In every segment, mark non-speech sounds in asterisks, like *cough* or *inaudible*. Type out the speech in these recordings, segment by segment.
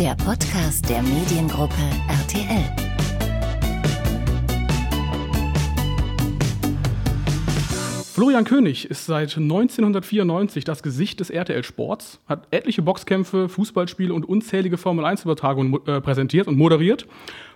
der Podcast der Mediengruppe RTL. Florian König ist seit 1994 das Gesicht des RTL Sports, hat etliche Boxkämpfe, Fußballspiele und unzählige Formel-1-Übertragungen äh, präsentiert und moderiert.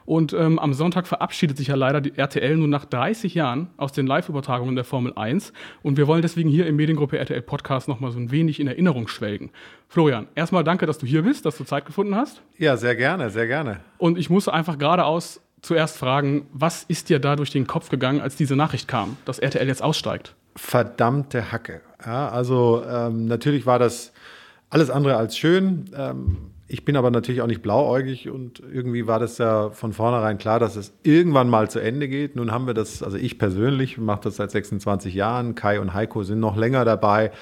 Und ähm, am Sonntag verabschiedet sich ja leider die RTL nun nach 30 Jahren aus den Live-Übertragungen der Formel 1. Und wir wollen deswegen hier im Mediengruppe RTL Podcast nochmal so ein wenig in Erinnerung schwelgen. Florian, erstmal danke, dass du hier bist, dass du Zeit gefunden hast. Ja, sehr gerne, sehr gerne. Und ich muss einfach geradeaus zuerst fragen, was ist dir da durch den Kopf gegangen, als diese Nachricht kam, dass RTL jetzt aussteigt? Verdammte Hacke. Ja, also ähm, natürlich war das alles andere als schön. Ähm, ich bin aber natürlich auch nicht blauäugig und irgendwie war das ja von vornherein klar, dass es irgendwann mal zu Ende geht. Nun haben wir das, also ich persönlich mache das seit 26 Jahren, Kai und Heiko sind noch länger dabei.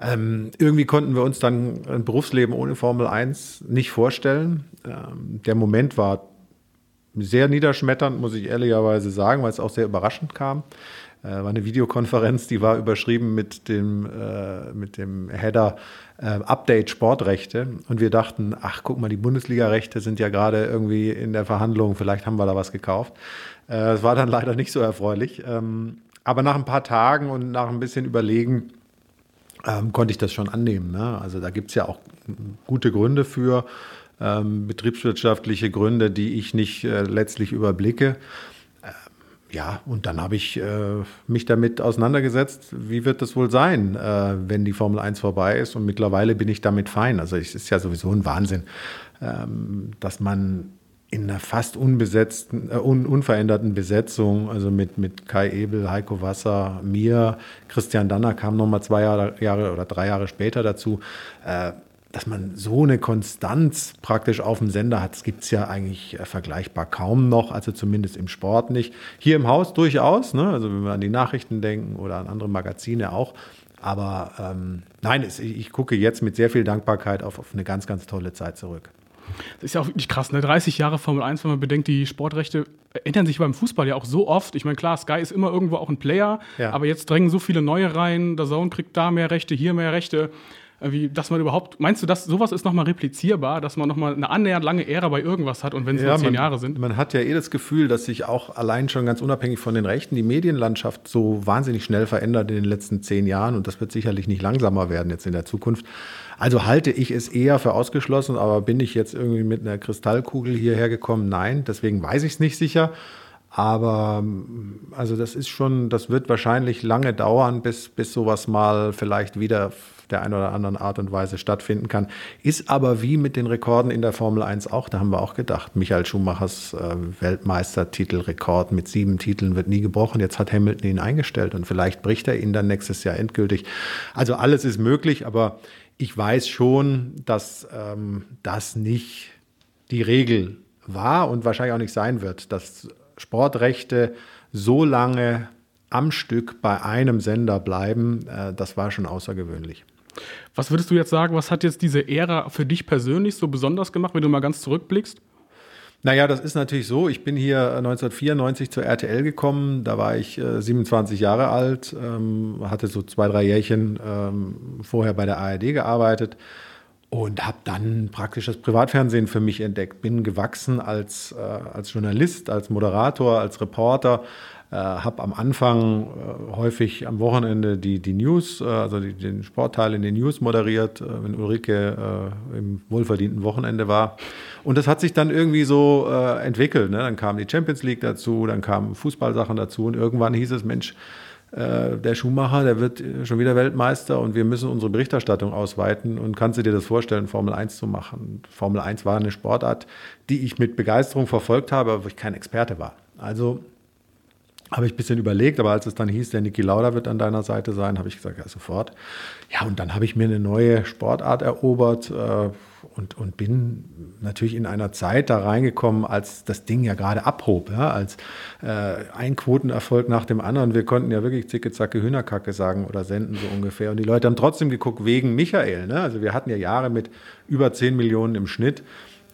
Ähm, irgendwie konnten wir uns dann ein Berufsleben ohne Formel 1 nicht vorstellen. Ähm, der Moment war sehr niederschmetternd, muss ich ehrlicherweise sagen, weil es auch sehr überraschend kam. Äh, war eine Videokonferenz, die war überschrieben mit dem, äh, mit dem Header äh, Update Sportrechte. Und wir dachten, ach guck mal, die Bundesliga-Rechte sind ja gerade irgendwie in der Verhandlung, vielleicht haben wir da was gekauft. Äh, es war dann leider nicht so erfreulich. Ähm, aber nach ein paar Tagen und nach ein bisschen Überlegen ähm, konnte ich das schon annehmen. Ne? Also da gibt es ja auch gute Gründe für. Ähm, betriebswirtschaftliche Gründe, die ich nicht äh, letztlich überblicke ja, und dann habe ich äh, mich damit auseinandergesetzt, wie wird das wohl sein, äh, wenn die Formel 1 vorbei ist. Und mittlerweile bin ich damit fein. Also es ist ja sowieso ein Wahnsinn, ähm, dass man in einer fast unbesetzten, äh, un, unveränderten Besetzung, also mit, mit Kai Ebel, Heiko Wasser, mir, Christian Danner kam nochmal zwei Jahre, Jahre oder drei Jahre später dazu, äh, dass man so eine Konstanz praktisch auf dem Sender hat, das gibt es ja eigentlich äh, vergleichbar kaum noch, also zumindest im Sport nicht. Hier im Haus durchaus, ne? also wenn wir an die Nachrichten denken oder an andere Magazine auch. Aber ähm, nein, es, ich gucke jetzt mit sehr viel Dankbarkeit auf, auf eine ganz, ganz tolle Zeit zurück. Das ist ja auch wirklich krass, ne? 30 Jahre Formel 1, wenn man bedenkt, die Sportrechte ändern sich beim Fußball ja auch so oft. Ich meine, klar, Sky ist immer irgendwo auch ein Player, ja. aber jetzt drängen so viele neue rein. Der Zone kriegt da mehr Rechte, hier mehr Rechte wie, dass man überhaupt, meinst du, dass sowas ist nochmal replizierbar, dass man nochmal eine annähernd lange Ära bei irgendwas hat und wenn es ja, nur zehn man, Jahre sind? Man hat ja eh das Gefühl, dass sich auch allein schon ganz unabhängig von den Rechten die Medienlandschaft so wahnsinnig schnell verändert in den letzten zehn Jahren und das wird sicherlich nicht langsamer werden jetzt in der Zukunft. Also halte ich es eher für ausgeschlossen, aber bin ich jetzt irgendwie mit einer Kristallkugel hierher gekommen? Nein, deswegen weiß ich es nicht sicher. Aber also das ist schon, das wird wahrscheinlich lange dauern, bis, bis sowas mal vielleicht wieder der einen oder anderen Art und Weise stattfinden kann. Ist aber wie mit den Rekorden in der Formel 1 auch, da haben wir auch gedacht, Michael Schumachers äh, Weltmeistertitelrekord mit sieben Titeln wird nie gebrochen. Jetzt hat Hamilton ihn eingestellt und vielleicht bricht er ihn dann nächstes Jahr endgültig. Also alles ist möglich, aber ich weiß schon, dass ähm, das nicht die Regel war und wahrscheinlich auch nicht sein wird, dass Sportrechte so lange am Stück bei einem Sender bleiben, äh, das war schon außergewöhnlich. Was würdest du jetzt sagen, was hat jetzt diese Ära für dich persönlich so besonders gemacht, wenn du mal ganz zurückblickst? Naja, das ist natürlich so. Ich bin hier 1994 zur RTL gekommen. Da war ich äh, 27 Jahre alt, ähm, hatte so zwei, drei Jährchen ähm, vorher bei der ARD gearbeitet und habe dann praktisch das Privatfernsehen für mich entdeckt. Bin gewachsen als, äh, als Journalist, als Moderator, als Reporter äh, habe am Anfang äh, häufig am Wochenende die, die News, äh, also die, den Sportteil in den News moderiert, äh, wenn Ulrike äh, im wohlverdienten Wochenende war. Und das hat sich dann irgendwie so äh, entwickelt. Ne? Dann kam die Champions League dazu, dann kamen Fußballsachen dazu und irgendwann hieß es, Mensch, der Schuhmacher, der wird schon wieder Weltmeister und wir müssen unsere Berichterstattung ausweiten. Und kannst du dir das vorstellen, Formel 1 zu machen? Formel 1 war eine Sportart, die ich mit Begeisterung verfolgt habe, aber wo ich kein Experte war. Also habe ich ein bisschen überlegt, aber als es dann hieß, der Niki Lauda wird an deiner Seite sein, habe ich gesagt, ja, sofort. Ja, und dann habe ich mir eine neue Sportart erobert äh, und, und bin natürlich in einer Zeit da reingekommen, als das Ding ja gerade abhob, ja, als äh, ein Quotenerfolg nach dem anderen. Wir konnten ja wirklich zicke, zacke, Hühnerkacke sagen oder senden so ungefähr. Und die Leute haben trotzdem geguckt wegen Michael. Ne? Also wir hatten ja Jahre mit über 10 Millionen im Schnitt.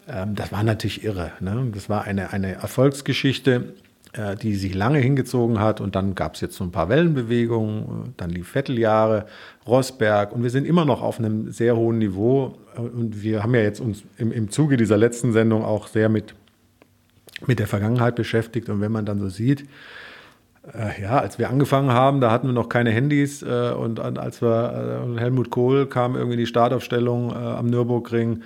Ähm, das war natürlich irre. Ne? Das war eine, eine Erfolgsgeschichte äh, die sich lange hingezogen hat. Und dann gab es jetzt so ein paar Wellenbewegungen, dann die Vetteljahre, Rosberg. Und wir sind immer noch auf einem sehr hohen Niveau. Und wir haben ja jetzt uns im, im Zuge dieser letzten Sendung auch sehr mit, mit der Vergangenheit beschäftigt. Und wenn man dann so sieht, äh, ja, als wir angefangen haben, da hatten wir noch keine Handys äh, und als wir Helmut Kohl kam irgendwie in die Startaufstellung am Nürburgring.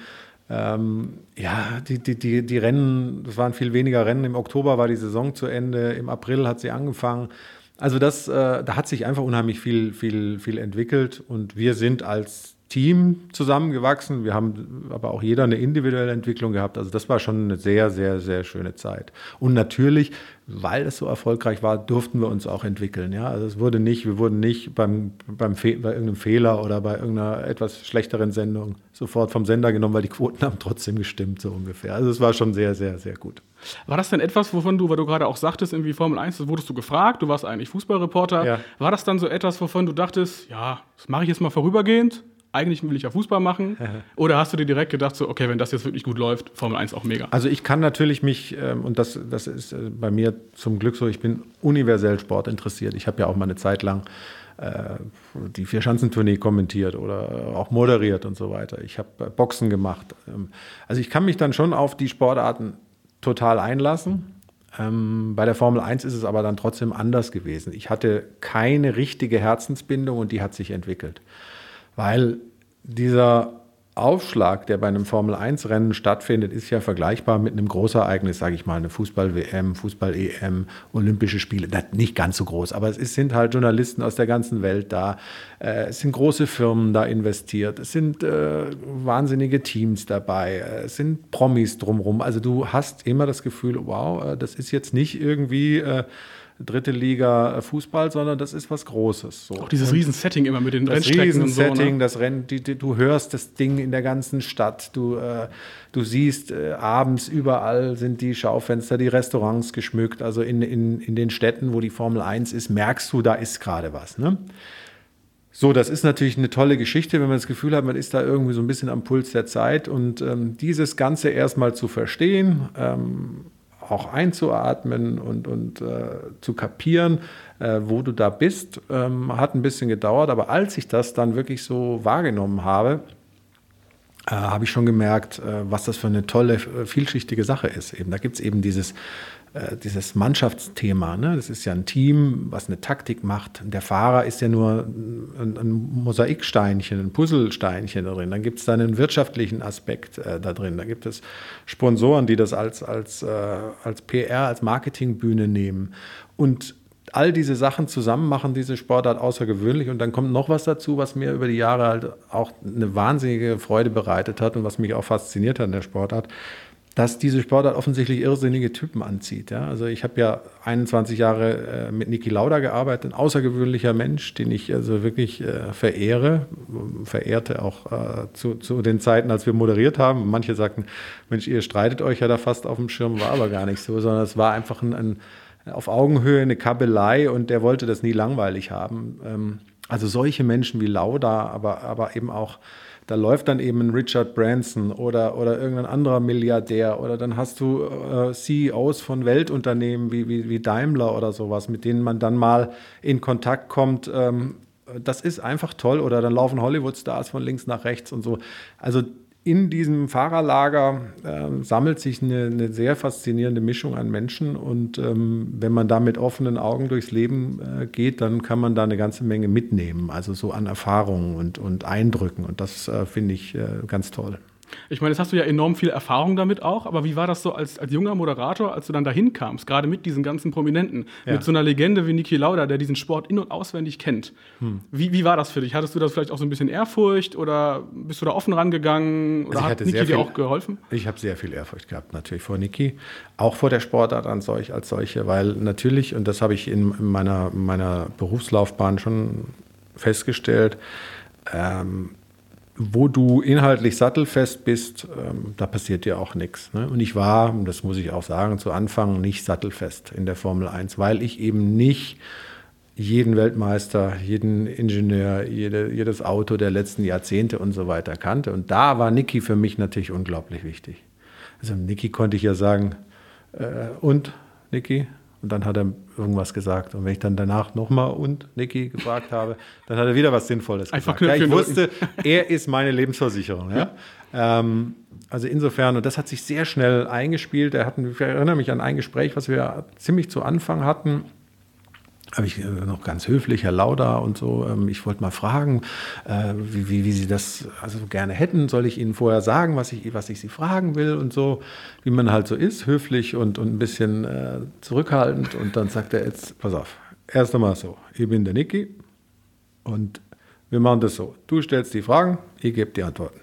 Ähm, ja, die, die, die, die Rennen, das waren viel weniger Rennen. Im Oktober war die Saison zu Ende, im April hat sie angefangen. Also das, äh, da hat sich einfach unheimlich viel, viel, viel entwickelt und wir sind als Team zusammengewachsen. Wir haben aber auch jeder eine individuelle Entwicklung gehabt. Also das war schon eine sehr, sehr, sehr schöne Zeit. Und natürlich, weil es so erfolgreich war, durften wir uns auch entwickeln. Ja, also es wurde nicht, wir wurden nicht beim, beim bei irgendeinem Fehler oder bei irgendeiner etwas schlechteren Sendung sofort vom Sender genommen, weil die Quoten *laughs* haben trotzdem gestimmt, so ungefähr. Also es war schon sehr, sehr, sehr gut. War das denn etwas, wovon du, weil du gerade auch sagtest, irgendwie Formel 1, das wurdest du gefragt, du warst eigentlich Fußballreporter. Ja. War das dann so etwas, wovon du dachtest, ja, das mache ich jetzt mal vorübergehend? Eigentlich will ich ja Fußball machen? *laughs* Oder hast du dir direkt gedacht, so, okay, wenn das jetzt wirklich gut läuft, Formel 1 auch mega? Also ich kann natürlich mich, ähm, und das, das ist äh, bei mir zum Glück so, ich bin universell Sport interessiert. Ich habe ja auch mal eine Zeit lang äh, die Vierschanzentournee kommentiert oder auch moderiert und so weiter. Ich habe äh, Boxen gemacht. Ähm, also ich kann mich dann schon auf die Sportarten total einlassen. Ähm, bei der Formel 1 ist es aber dann trotzdem anders gewesen. Ich hatte keine richtige Herzensbindung und die hat sich entwickelt weil dieser Aufschlag, der bei einem Formel-1-Rennen stattfindet, ist ja vergleichbar mit einem Großereignis, sage ich mal, eine Fußball-WM, Fußball-EM, Olympische Spiele. Nicht ganz so groß, aber es sind halt Journalisten aus der ganzen Welt da. Äh, es sind große Firmen da investiert. Es sind äh, wahnsinnige Teams dabei. Es sind Promis drumherum. Also du hast immer das Gefühl, wow, äh, das ist jetzt nicht irgendwie... Äh, dritte Liga äh, Fußball, sondern das ist was Großes. So. Auch dieses Riesensetting immer mit den das Rennstrecken Riesensetting, und so. Ne? Das Rennen, die, die, du hörst das Ding in der ganzen Stadt. Du, äh, du siehst äh, abends überall sind die Schaufenster, die Restaurants geschmückt. Also in, in, in den Städten, wo die Formel 1 ist, merkst du, da ist gerade was. Ne? So, das ist natürlich eine tolle Geschichte, wenn man das Gefühl hat, man ist da irgendwie so ein bisschen am Puls der Zeit. Und ähm, dieses Ganze erstmal zu verstehen, ähm, auch einzuatmen und, und äh, zu kapieren, äh, wo du da bist, ähm, hat ein bisschen gedauert. Aber als ich das dann wirklich so wahrgenommen habe, äh, habe ich schon gemerkt, äh, was das für eine tolle, äh, vielschichtige Sache ist. Eben, da gibt es eben dieses äh, dieses Mannschaftsthema. Ne? Das ist ja ein Team, was eine Taktik macht. Der Fahrer ist ja nur ein, ein Mosaiksteinchen, ein Puzzlesteinchen da drin. Dann gibt es da einen wirtschaftlichen Aspekt äh, da drin. Da gibt es Sponsoren, die das als, als, äh, als PR, als Marketingbühne nehmen. Und all diese Sachen zusammen machen diese Sportart außergewöhnlich. Und dann kommt noch was dazu, was mir über die Jahre halt auch eine wahnsinnige Freude bereitet hat und was mich auch fasziniert hat in der Sportart dass diese Sportart offensichtlich irrsinnige Typen anzieht. Ja? Also ich habe ja 21 Jahre äh, mit Niki Lauda gearbeitet, ein außergewöhnlicher Mensch, den ich also wirklich äh, verehre, verehrte auch äh, zu, zu, den Zeiten, als wir moderiert haben. Manche sagten, Mensch, ihr streitet euch ja da fast auf dem Schirm, war aber gar nicht so, sondern es war einfach ein, ein auf Augenhöhe eine Kabelei und der wollte das nie langweilig haben. Ähm, also solche Menschen wie Lauda, aber, aber eben auch da läuft dann eben ein Richard Branson oder, oder irgendein anderer Milliardär oder dann hast du äh, CEOs von Weltunternehmen wie, wie, wie Daimler oder sowas, mit denen man dann mal in Kontakt kommt. Ähm, das ist einfach toll. Oder dann laufen Hollywood-Stars von links nach rechts und so. Also in diesem Fahrerlager äh, sammelt sich eine, eine, sehr faszinierende Mischung an Menschen. Und ähm, wenn man da mit offenen Augen durchs Leben äh, geht, dann kann man da eine ganze Menge mitnehmen, also so an Erfahrungen und, und Eindrücken. Und das äh, finde ich äh, ganz toll. Ich meine, jetzt hast du ja enorm viel Erfahrung damit auch, aber wie war das so als, als junger Moderator, als du dann dahin kamst, gerade mit diesen ganzen Prominenten, ja. mit so einer Legende wie Niki Lauda, der diesen Sport in- und auswendig kennt? Hm. Wie, wie war das für dich? Hattest du da vielleicht auch so ein bisschen Ehrfurcht oder bist du da offen rangegangen oder also hat Niki dir auch geholfen? Ich habe sehr viel Ehrfurcht gehabt, natürlich vor Niki, auch vor der Sportart an solch, als solche, weil natürlich, und das habe ich in meiner, meiner Berufslaufbahn schon festgestellt, ähm, wo du inhaltlich sattelfest bist, ähm, da passiert dir auch nichts. Ne? Und ich war, das muss ich auch sagen, zu Anfang nicht sattelfest in der Formel 1, weil ich eben nicht jeden Weltmeister, jeden Ingenieur, jede, jedes Auto der letzten Jahrzehnte und so weiter kannte. Und da war Niki für mich natürlich unglaublich wichtig. Also Niki konnte ich ja sagen, äh, und Niki, Und dann hat er irgendwas gesagt. Und wenn ich dann danach nochmal und Niki gefragt habe, dann hat er wieder was Sinnvolles Einfach gesagt. Ja, ich wusste, er ist meine Lebensversicherung. Ja? Ähm, also insofern, und das hat sich sehr schnell eingespielt. Er hatten, ich erinnere mich an ein Gespräch, was wir ziemlich zu Anfang hatten habe ich äh, noch ganz höflich, Herr Lauda und so, ähm, ich wollte mal fragen, äh, wie, wie, wie, Sie das also gerne hätten. Soll ich Ihnen vorher sagen, was ich, was ich Sie fragen will und so, wie man halt so ist, höflich und, und ein bisschen äh, zurückhaltend. Und dann sagt er jetzt, pass auf, erst einmal so, ich bin der Niki und wir machen das so. Du stellst die Fragen, ich gebe die Antworten.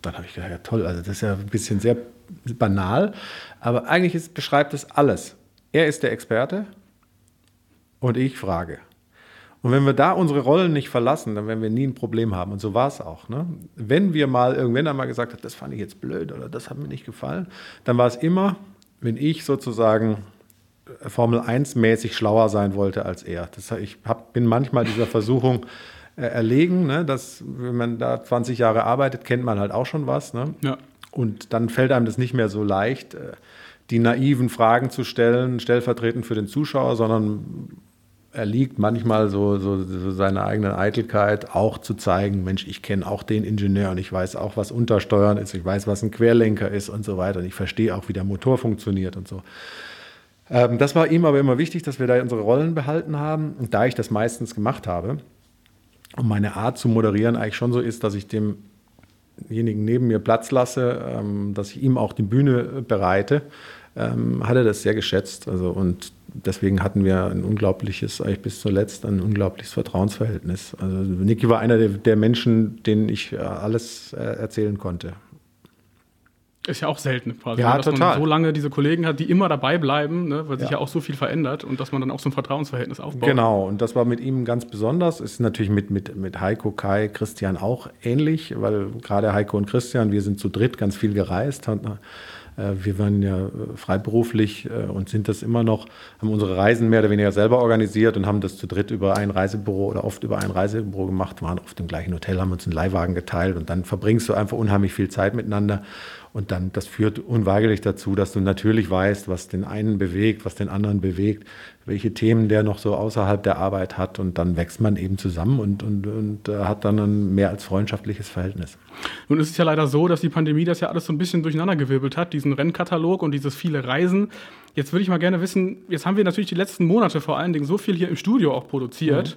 Dann habe ich gedacht, ja toll, also das ist ja ein bisschen sehr banal, aber eigentlich ist, beschreibt es alles. Er ist der Experte, und ich frage. Und wenn wir da unsere Rollen nicht verlassen, dann werden wir nie ein Problem haben. Und so war es auch. Ne? Wenn wir mal irgendwann einmal gesagt haben, das fand ich jetzt blöd oder das hat mir nicht gefallen, dann war es immer, wenn ich sozusagen äh, Formel 1 mäßig schlauer sein wollte als er. Das, ich hab, bin manchmal dieser Versuchung äh, erlegen, ne? dass wenn man da 20 Jahre arbeitet, kennt man halt auch schon was. Ne? Ja. Und dann fällt einem das nicht mehr so leicht, äh, die naiven Fragen zu stellen, stellvertretend für den Zuschauer, sondern er liegt manchmal so, so, so seine eigene Eitelkeit, auch zu zeigen, Mensch, ich kenne auch den Ingenieur und ich weiß auch, was Untersteuern ist, ich weiß, was ein Querlenker ist und so weiter. Und ich verstehe auch, wie der Motor funktioniert und so. Ähm, das war ihm aber immer wichtig, dass wir da unsere Rollen behalten haben. Und da ich das meistens gemacht habe und meine Art zu moderieren eigentlich schon so ist, dass ich demjenigen neben mir Platz lasse, ähm, dass ich ihm auch die Bühne bereite, ähm, hat er das sehr geschätzt. Also, und deswegen hatten wir ein unglaubliches, eigentlich bis zuletzt ein unglaubliches Vertrauensverhältnis. Also Niki war einer der, der Menschen, denen ich äh, alles äh, erzählen konnte. Ist ja auch selten quasi, ja, ne? dass total. man so lange diese Kollegen hat, die immer dabei bleiben, ne? weil sich Ja. ja auch so viel verändert und dass man dann auch so ein Vertrauensverhältnis aufbaut. Genau, und das war mit ihm ganz besonders. Ist natürlich mit, mit, mit Heiko, Kai, Christian auch ähnlich, weil gerade Heiko und Christian, wir sind zu dritt ganz viel gereist. Hat, äh, wir waren ja äh, freiberuflich äh, und sind das immer noch, haben unsere Reisen mehr oder weniger selber organisiert und haben das zu dritt über ein Reisebüro oder oft über ein Reisebüro gemacht, waren oft im gleichen Hotel, haben uns einen Leihwagen geteilt und dann verbringst du einfach unheimlich viel Zeit miteinander. Und dann, das führt unweigerlich dazu, dass du natürlich weißt, was den einen bewegt, was den anderen bewegt, welche Themen der noch so außerhalb der Arbeit hat. Und dann wächst man eben zusammen und, und, und äh, hat dann ein mehr als freundschaftliches Verhältnis. Nun ist es ja leider so, dass die Pandemie das ja alles so ein bisschen durcheinandergewirbelt hat, diesen Rennkatalog und dieses viele Reisen. Jetzt würde ich mal gerne wissen, jetzt haben wir natürlich die letzten Monate vor allen Dingen so viel hier im Studio auch produziert.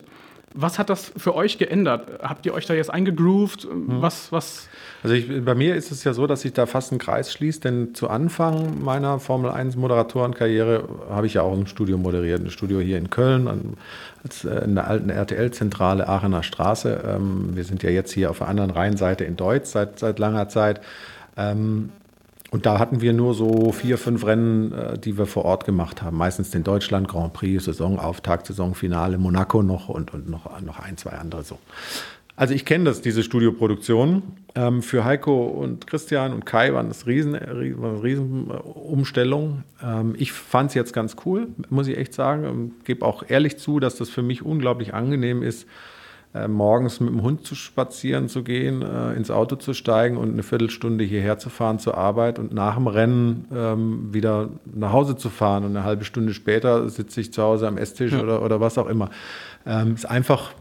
Was hat das für euch geändert? Habt ihr euch da jetzt eingegroovt? Was, was? Also ich, bei mir ist es ja so, dass sich da fast ein Kreis schließt, denn zu Anfang meiner Formel 1 Moderatorenkarriere habe ich ja auch ein Studio moderiert, ein Studio hier in Köln, an, als, äh, in der alten RTL-Zentrale Aachener Straße. Ähm, wir sind ja jetzt hier auf der anderen Rheinseite in Deutsch seit, seit langer Zeit. Ähm, und da hatten wir nur so vier, fünf Rennen, äh, die wir vor Ort gemacht haben. Meistens den Deutschland Grand Prix, Saisonauftakt, Saisonfinale, Monaco noch und, und noch, noch ein, zwei andere so. Also ich kenne das, diese Studioproduktion. Ähm, für Heiko und Christian und Kai waren das riesen, riesen, war eine riesen Umstellung. Ähm, ich fand es jetzt ganz cool, muss ich echt sagen. Ähm, Gebe auch ehrlich zu, dass das für mich unglaublich angenehm ist, äh, morgens mit dem Hund zu spazieren zu gehen, äh, ins Auto zu steigen und eine Viertelstunde hierher zu fahren zur Arbeit und nach dem Rennen ähm, wieder nach Hause zu fahren. Und eine halbe Stunde später sitze ich zu Hause am Esstisch Ja. oder, oder was auch immer. Ähm, ist einfach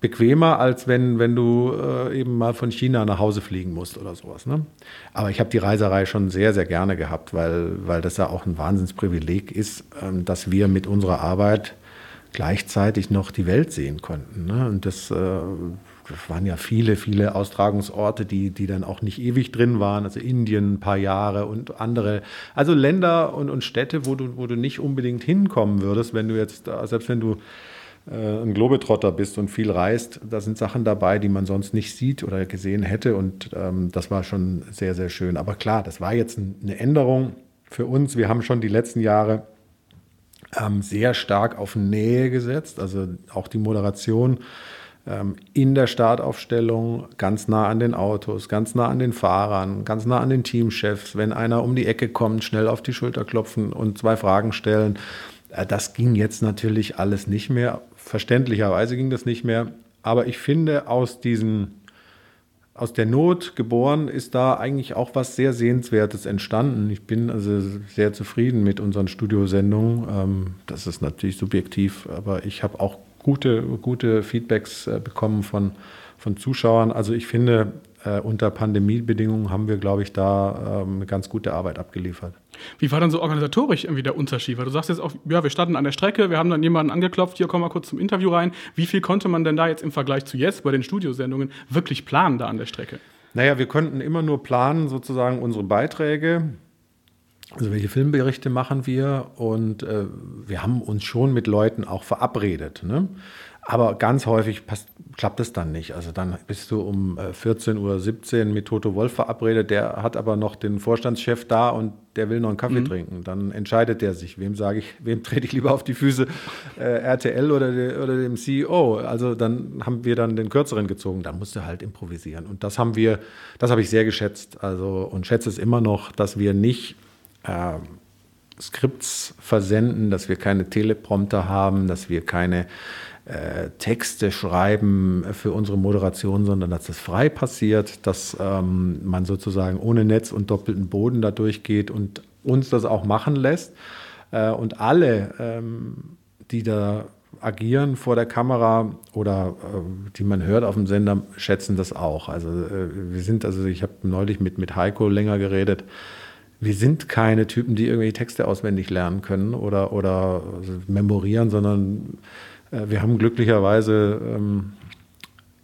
bequemer, als wenn, wenn du äh, eben mal von China nach Hause fliegen musst oder sowas. Ne? Aber ich habe die Reiserei schon sehr, sehr gerne gehabt, weil, weil das ja auch ein Wahnsinnsprivileg ist, ähm, dass wir mit unserer Arbeit gleichzeitig noch die Welt sehen konnten. Ne? Und das, äh, das waren ja viele, viele Austragungsorte, die, die dann auch nicht ewig drin waren. Also Indien ein paar Jahre und andere. Also Länder und, und Städte, wo du, wo du nicht unbedingt hinkommen würdest, wenn du jetzt, äh, selbst wenn du äh, ein Globetrotter bist und viel reist, da sind Sachen dabei, die man sonst nicht sieht oder gesehen hätte. Und ähm, das war schon sehr, sehr schön. Aber klar, das war jetzt ein, eine Änderung für uns. Wir haben schon die letzten Jahre ähm, sehr stark auf Nähe gesetzt, also auch die Moderation ähm, in der Startaufstellung ganz nah an den Autos, ganz nah an den Fahrern, ganz nah an den Teamchefs. Wenn einer um die Ecke kommt, schnell auf die Schulter klopfen und zwei Fragen stellen. Äh, Das ging jetzt natürlich alles nicht mehr. Verständlicherweise ging das nicht mehr. Aber ich finde, aus diesen aus der Not geboren ist da eigentlich auch was sehr Sehenswertes entstanden. Ich bin also sehr zufrieden mit unseren Studiosendungen. Ähm, das ist natürlich subjektiv, aber ich habe auch gute, gute Feedbacks äh, bekommen von, von Zuschauern. Also ich finde, äh, unter Pandemiebedingungen haben wir, glaube ich, da ähm, eine ganz gute Arbeit abgeliefert. Wie war dann so organisatorisch irgendwie der Unterschied? Weil du sagst jetzt auch, ja, wir standen an der Strecke, wir haben dann jemanden angeklopft, hier komm mal kurz zum Interview rein. Wie viel konnte man denn da jetzt im Vergleich zu jetzt bei den Studiosendungen wirklich planen da an der Strecke? Naja, wir konnten immer nur planen, sozusagen unsere Beiträge. Also welche Filmberichte machen wir? Und äh, wir haben uns schon mit Leuten auch verabredet. Ne? Aber ganz häufig passt, klappt es dann nicht. Also dann bist du um 14.17 äh, Uhr mit Toto Wolf verabredet, der hat aber noch den Vorstandschef da und der will noch einen Kaffee mhm. trinken. Dann entscheidet der sich, wem sage ich, wem trete ich lieber auf die Füße, äh, RTL oder, de, oder dem CEO. Also dann haben wir dann den kürzeren gezogen. Da musst du halt improvisieren. Und das haben wir, das habe ich sehr geschätzt. Also und schätze es immer noch, dass wir nicht äh, Skripts versenden, dass wir keine Teleprompter haben, dass wir keine äh, Texte schreiben für unsere Moderation, sondern dass das frei passiert, dass ähm, man sozusagen ohne Netz und doppelten Boden da durchgeht und uns das auch machen lässt. Äh, und alle, ähm, die da agieren vor der Kamera oder äh, die man hört auf dem Sender, schätzen das auch. Also äh, wir sind, also ich habe neulich mit, mit Heiko länger geredet. Wir sind keine Typen, die irgendwelche Texte auswendig lernen können oder, oder memorieren, sondern äh, wir haben glücklicherweise ähm,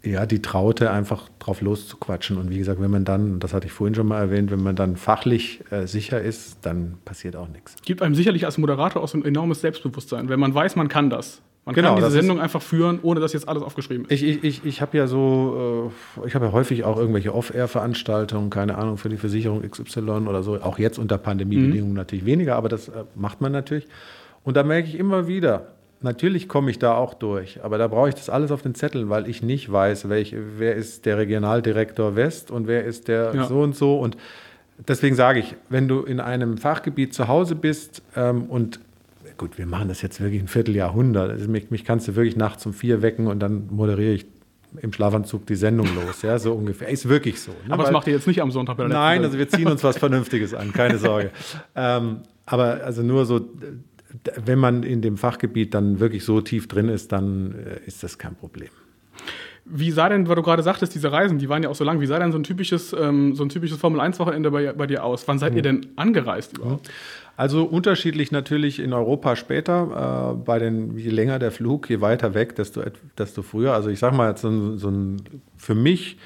ja, die Traute, einfach drauf loszuquatschen. Und wie gesagt, wenn man dann, das hatte ich vorhin schon mal erwähnt, wenn man dann fachlich äh, sicher ist, dann passiert auch nichts. Gibt einem sicherlich als Moderator auch so ein enormes Selbstbewusstsein, wenn man weiß, man kann das. Man genau, kann diese Sendung einfach führen, ohne dass jetzt alles aufgeschrieben ist. Ich, ich, ich, ich habe ja so, äh, ich habe ja häufig auch irgendwelche Off-Air-Veranstaltungen, keine Ahnung, für die Versicherung XY oder so. Auch jetzt unter Pandemiebedingungen mhm. natürlich weniger, aber das äh, macht man natürlich. Und da merke ich immer wieder, Natürlich komme ich da auch durch, aber da brauche ich das alles auf den Zettel, weil ich nicht weiß, welch, wer ist der Regionaldirektor West und wer ist der ja. so und so. Und deswegen sage ich, wenn du in einem Fachgebiet zu Hause bist ähm, und gut, wir machen das jetzt wirklich ein Vierteljahrhundert, also mich, mich kannst du wirklich nachts um vier wecken und dann moderiere ich im Schlafanzug die Sendung los, ja, so ungefähr. Ist wirklich so. Ne? Aber das macht ihr jetzt nicht am Sonntag bei der Nein, also wir ziehen uns was Vernünftiges an, keine Sorge. *laughs* ähm, aber also nur so wenn man in dem Fachgebiet dann wirklich so tief drin ist, dann äh, ist das kein Problem. Wie sah denn, weil du gerade sagtest, diese Reisen, die waren ja auch so lang, wie sah denn so ein typisches, ähm, so typisches Formel-1-Wochenende bei, bei, dir aus? Wann seid mhm. ihr denn angereist überhaupt? Also unterschiedlich natürlich in Europa später. Äh, bei den, je länger der Flug, je weiter weg, desto, desto früher. Also ich sage mal, so, so ein, für mich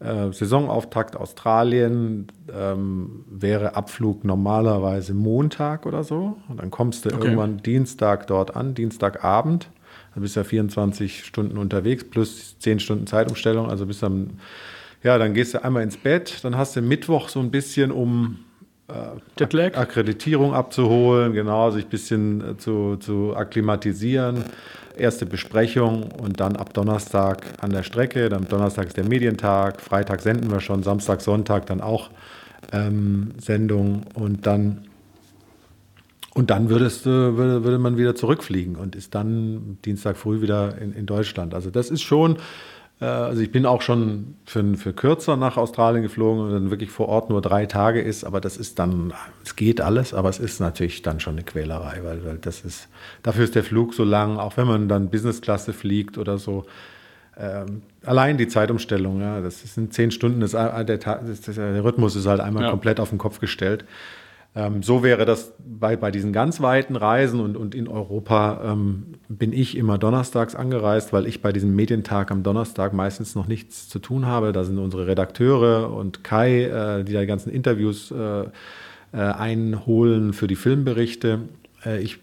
äh, Saisonauftakt Australien ähm, wäre Abflug normalerweise Montag oder so. Und dann kommst du okay. irgendwann Dienstag dort an, Dienstagabend. Du bist ja 24 Stunden unterwegs plus 10 Stunden Zeitumstellung. Also bist dann, ja, dann gehst du einmal ins Bett. Dann hast du Mittwoch so ein bisschen, um äh, Akkreditierung abzuholen, genau, sich ein bisschen äh, zu, zu akklimatisieren erste Besprechung und dann ab Donnerstag an der Strecke. Dann Donnerstag ist der Medientag, Freitag senden wir schon, Samstag, Sonntag dann auch ähm, Sendung und dann und dann würdest, würde, würde man wieder zurückfliegen und ist dann Dienstag früh wieder in, in Deutschland. Also das ist schon äh, also ich bin auch schon für, für kürzer nach Australien geflogen und dann wirklich vor Ort nur drei Tage ist, aber das ist dann, es geht alles, aber es ist natürlich dann schon eine Quälerei, weil, weil das ist, dafür ist der Flug so lang, auch wenn man dann Businessklasse fliegt oder so. Ähm, allein die Zeitumstellung, ja, das sind zehn Stunden, das, der, das, der Rhythmus ist halt einmal ja. komplett auf den Kopf gestellt. Ähm, so wäre das bei, bei diesen ganz weiten Reisen und, und in Europa ähm, bin ich immer donnerstags angereist, weil ich bei diesem Medientag am Donnerstag meistens noch nichts zu tun habe. Da sind unsere Redakteure und Kai, äh, die da die ganzen Interviews äh, äh, einholen für die Filmberichte. Äh, ich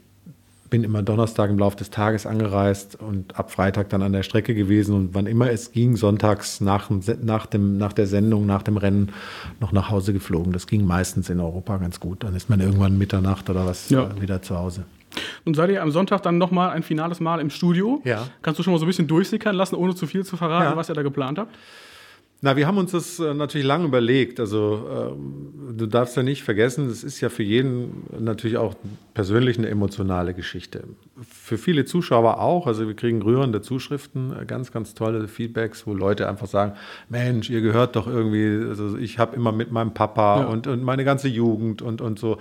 bin immer Donnerstag im Laufe des Tages angereist und ab Freitag dann an der Strecke gewesen und wann immer es ging, sonntags nach, nach, dem, nach der Sendung, nach dem Rennen noch nach Hause geflogen. Das ging meistens in Europa ganz gut. Dann ist man irgendwann Mitternacht oder was ja. Äh, wieder zu Hause. Nun seid ihr am Sonntag dann nochmal ein finales Mal im Studio. Ja. Kannst du schon mal so ein bisschen durchsickern lassen, ohne zu viel zu verraten, ja. was ihr da geplant habt? Na, wir haben uns das äh, natürlich lange überlegt. Also ähm, du darfst ja nicht vergessen, es ist ja für jeden natürlich auch persönlich eine emotionale Geschichte. Für viele Zuschauer auch. Also wir kriegen rührende Zuschriften, äh, ganz, ganz tolle Feedbacks, wo Leute einfach sagen, Mensch, ihr gehört doch irgendwie, also ich habe immer mit meinem Papa ja. und, und meine ganze Jugend und, und so.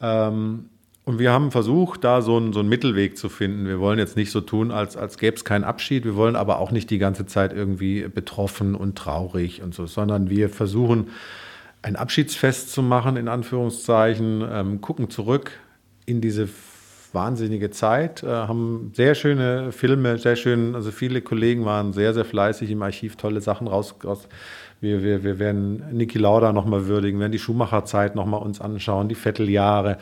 Ähm, und wir haben versucht, da so einen, so einen Mittelweg zu finden. Wir wollen jetzt nicht so tun, als, als gäbe es keinen Abschied. Wir wollen aber auch nicht die ganze Zeit irgendwie betroffen und traurig und so, sondern wir versuchen, ein Abschiedsfest zu machen, in Anführungszeichen, ähm, gucken zurück in diese wahnsinnige Zeit, äh, haben sehr schöne Filme, sehr schön, also viele Kollegen waren sehr, sehr fleißig im Archiv, tolle Sachen raus. raus. Wir, wir, wir werden Niki Lauda nochmal würdigen, werden die Schumacher-Zeit nochmal uns anschauen, die Vetteljahre.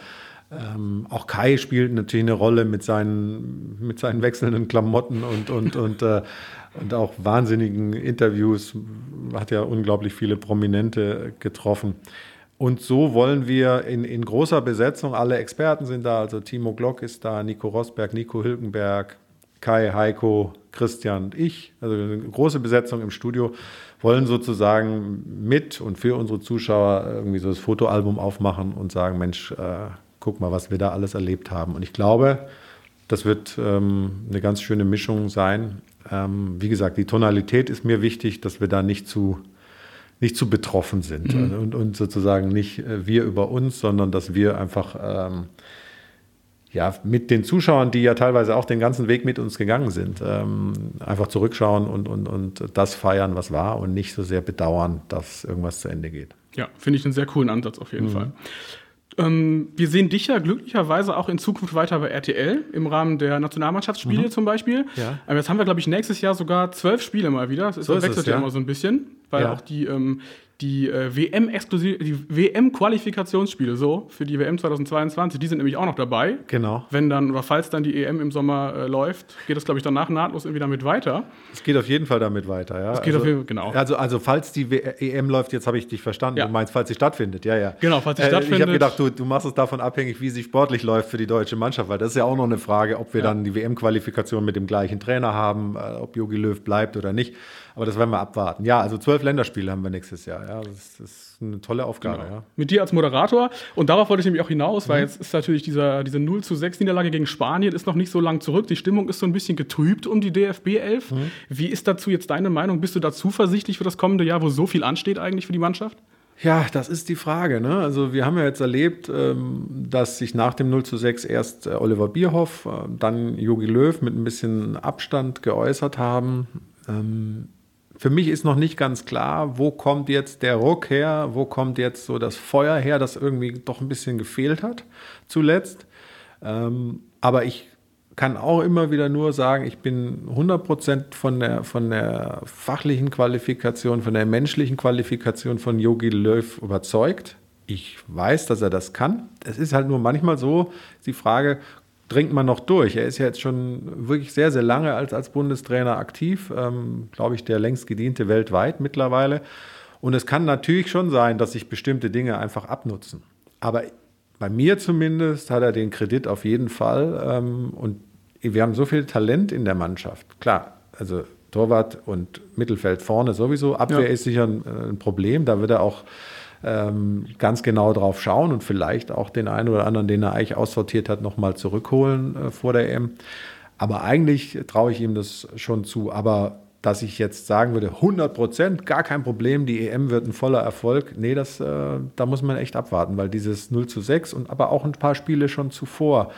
Ähm, auch Kai spielt natürlich eine Rolle mit seinen, mit seinen wechselnden Klamotten und, und, und, äh, und auch wahnsinnigen Interviews. Hat ja unglaublich viele Prominente getroffen. Und so wollen wir in, in großer Besetzung, alle Experten sind da, also Timo Glock ist da, Nico Rosberg, Nico Hülkenberg, Kai, Heiko, Christian und ich, also eine große Besetzung im Studio, wollen sozusagen mit und für unsere Zuschauer irgendwie so das Fotoalbum aufmachen und sagen, Mensch, äh, guck mal, was wir da alles erlebt haben. Und ich glaube, das wird ähm, eine ganz schöne Mischung sein. Ähm, wie gesagt, die Tonalität ist mir wichtig, dass wir da nicht zu, nicht zu betroffen sind mhm. und, und, sozusagen nicht äh, wir über uns, sondern dass wir einfach ähm, ja, mit den Zuschauern, die ja teilweise auch den ganzen Weg mit uns gegangen sind, ähm, einfach zurückschauen und, und, und das feiern, was war und nicht so sehr bedauern, dass irgendwas zu Ende geht. Ja, finde ich einen sehr coolen Ansatz auf jeden mhm. Fall. Ähm, wir sehen dich ja glücklicherweise auch in Zukunft weiter bei RTL im Rahmen der Nationalmannschaftsspiele mhm. zum Beispiel. Ja. Ähm, jetzt haben wir, glaube ich, nächstes Jahr sogar zwölf Spiele mal wieder. Das, so wechselt ja immer so ein bisschen, weil ja. auch die ähm, die äh, WM-Exklusiv, die WM-Qualifikationsspiele so für die WM 2022, die sind nämlich auch noch dabei. Genau. Wenn dann oder falls dann die EM im Sommer äh, läuft, geht das glaube ich danach nahtlos irgendwie damit weiter. Es geht auf jeden Fall damit weiter, ja. Es geht also, auf jeden, genau. Also, also falls die w EM läuft, jetzt habe ich dich verstanden. Ja. Du meinst, falls sie stattfindet, ja, ja. Genau, falls sie äh, stattfindet. Ich habe gedacht, du, du machst es davon abhängig, wie sie sportlich läuft für die deutsche Mannschaft, weil das ist ja auch noch eine Frage, ob wir ja. dann die WM-Qualifikation mit dem gleichen Trainer haben, äh, ob Jogi Löw bleibt oder nicht. Aber das werden wir abwarten. Ja, also zwölf Länderspiele haben wir nächstes Jahr. Ja, das, ist eine tolle Aufgabe. Genau. Ja. Mit dir als Moderator. Und darauf wollte ich nämlich auch hinaus, weil mhm. jetzt ist natürlich dieser, diese 0 zu 6 Niederlage gegen Spanien ist noch nicht so lang zurück. Die Stimmung ist so ein bisschen getrübt um die DFB 11. Mhm. Wie ist dazu jetzt deine Meinung? Bist du da zuversichtlich für das kommende Jahr, wo so viel ansteht eigentlich für die Mannschaft? Ja, das ist die Frage. Ne? Also wir haben ja jetzt erlebt, ähm, dass sich nach dem 0 zu 6 erst äh, Oliver Bierhoff, äh, dann Jogi Löw mit ein bisschen Abstand geäußert haben. Für mich ist noch nicht ganz klar, wo kommt jetzt der Ruck her, wo kommt jetzt so das Feuer her, das irgendwie doch ein bisschen gefehlt hat zuletzt. Ähm, aber ich kann auch immer wieder nur sagen, ich bin 100% von der, von der fachlichen Qualifikation, von der menschlichen Qualifikation von Yogi Löw überzeugt. Ich weiß, dass er das kann. Es ist halt nur manchmal so die Frage, dringt man noch durch. Er ist ja jetzt schon wirklich sehr, sehr lange als, als Bundestrainer aktiv, ähm, glaube ich, der längst gediente weltweit mittlerweile. Und es kann natürlich schon sein, dass sich bestimmte Dinge einfach abnutzen. Aber bei mir zumindest hat er den Kredit auf jeden Fall. Ähm, und wir haben so viel Talent in der Mannschaft. Klar, also Torwart und Mittelfeld vorne sowieso. Abwehr ja. ist sicher ein, ein Problem. Da wird er auch ähm, ganz genau drauf schauen und vielleicht auch den einen oder anderen, den er eigentlich aussortiert hat, nochmal zurückholen äh, vor der EM. Aber eigentlich traue ich ihm das schon zu. Aber dass ich jetzt sagen würde, 100 Prozent, gar kein Problem, die EM wird ein voller Erfolg. Nee, das, äh, da muss man echt abwarten, weil dieses 0 zu 6 und aber auch ein paar Spiele schon zuvor